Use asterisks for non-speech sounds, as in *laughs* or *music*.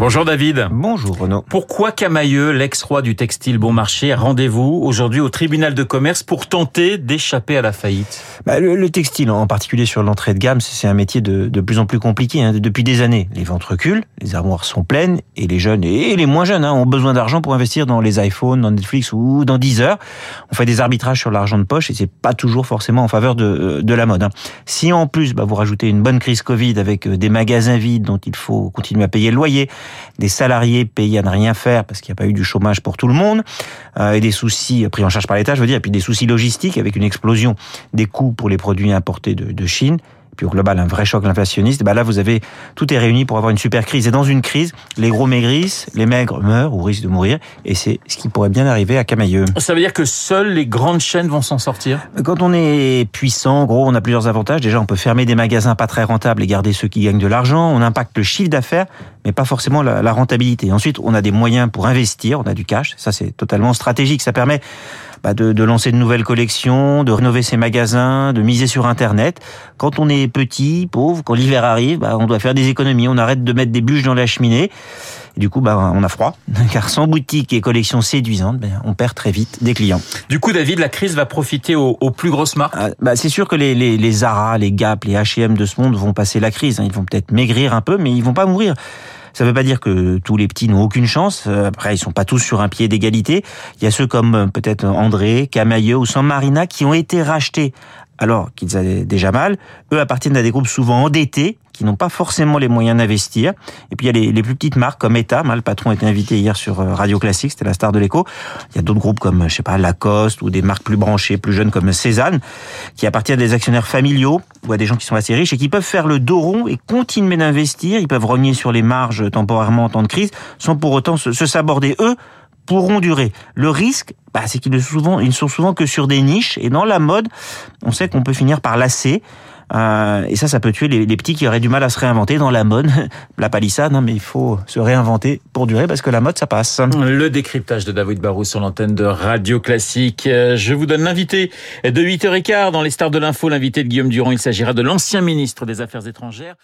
Bonjour David. Bonjour Renaud. Pourquoi Camailleux, l'ex-roi du textile bon marché, rendez-vous aujourd'hui au tribunal de commerce pour tenter d'échapper à la faillite? Bah, le, le, textile, en particulier sur l'entrée de gamme, c'est un métier de, de, plus en plus compliqué. Hein. Depuis des années, les ventes reculent, les armoires sont pleines, et les jeunes et les moins jeunes hein, ont besoin d'argent pour investir dans les iPhones, dans Netflix ou dans Deezer. On fait des arbitrages sur l'argent de poche et c'est pas toujours forcément en faveur de, de la mode. Hein. Si en plus bah, vous rajoutez une bonne crise Covid avec euh, des magasins vides dont il faut continuer à payer le loyer, des salariés payés à ne rien faire parce qu'il n'y a pas eu du chômage pour tout le monde, euh, et des soucis pris en charge par l'État, je veux dire, et puis des soucis logistiques avec une explosion des coûts pour les produits importés de, de Chine global un vrai choc inflationniste, ben là vous avez tout est réuni pour avoir une super crise. Et dans une crise, les gros maigrissent, les maigres meurent ou risquent de mourir, et c'est ce qui pourrait bien arriver à Camailleux. Ça veut dire que seules les grandes chaînes vont s'en sortir? Quand on est puissant, gros, on a plusieurs avantages. Déjà, on peut fermer des magasins pas très rentables et garder ceux qui gagnent de l'argent. On impacte le chiffre d'affaires, mais pas forcément la, la rentabilité. Ensuite, on a des moyens pour investir, on a du cash. Ça, c'est totalement stratégique. Ça permet bah de, de, lancer de nouvelles collections, de rénover ses magasins, de miser sur Internet. Quand on est petit, pauvre, quand l'hiver arrive, bah on doit faire des économies. On arrête de mettre des bûches dans la cheminée. Et du coup, bah, on a froid, *laughs* car sans boutique et collection séduisante, ben, on perd très vite des clients. Du coup, David, la crise va profiter aux, aux plus grosses marques? Ah, bah, C'est sûr que les, les, les Zara, les Gap, les H&M de ce monde vont passer la crise. Ils vont peut-être maigrir un peu, mais ils vont pas mourir. Ça ne veut pas dire que tous les petits n'ont aucune chance. Après, ils sont pas tous sur un pied d'égalité. Il y a ceux comme peut-être André, Camailleux ou San Marina qui ont été rachetés alors qu'ils avaient déjà mal. Eux appartiennent à des groupes souvent endettés qui n'ont pas forcément les moyens d'investir. Et puis il y a les, plus petites marques comme Etam. Le patron était invité hier sur Radio Classique, c'était la star de l'écho. Il y a d'autres groupes comme je sais pas Lacoste ou des marques plus branchées, plus jeunes comme Cézanne, qui appartiennent à des actionnaires familiaux ou à des gens qui sont assez riches et qui peuvent faire le dos rond et continuer d'investir. Ils peuvent rogner sur les marges temporairement en temps de crise sans pour autant se saborder. Eux pourront durer. Le risque, bah, c'est qu'ils souvent, ils sont souvent que sur des niches. Et dans la mode, on sait qu'on peut finir par lasser. Euh, et ça, ça peut tuer les, petits qui auraient du mal à se réinventer dans la mode. *laughs* La palissade, hein, mais il faut se réinventer pour durer parce que la mode, ça passe. Le décryptage de David Barrou sur l'antenne de Radio Classique. Je vous donne l'invité de 8h15 dans les stars de l'info, l'invité de Guillaume Durand. Il s'agira de l'ancien ministre des Affaires étrangères.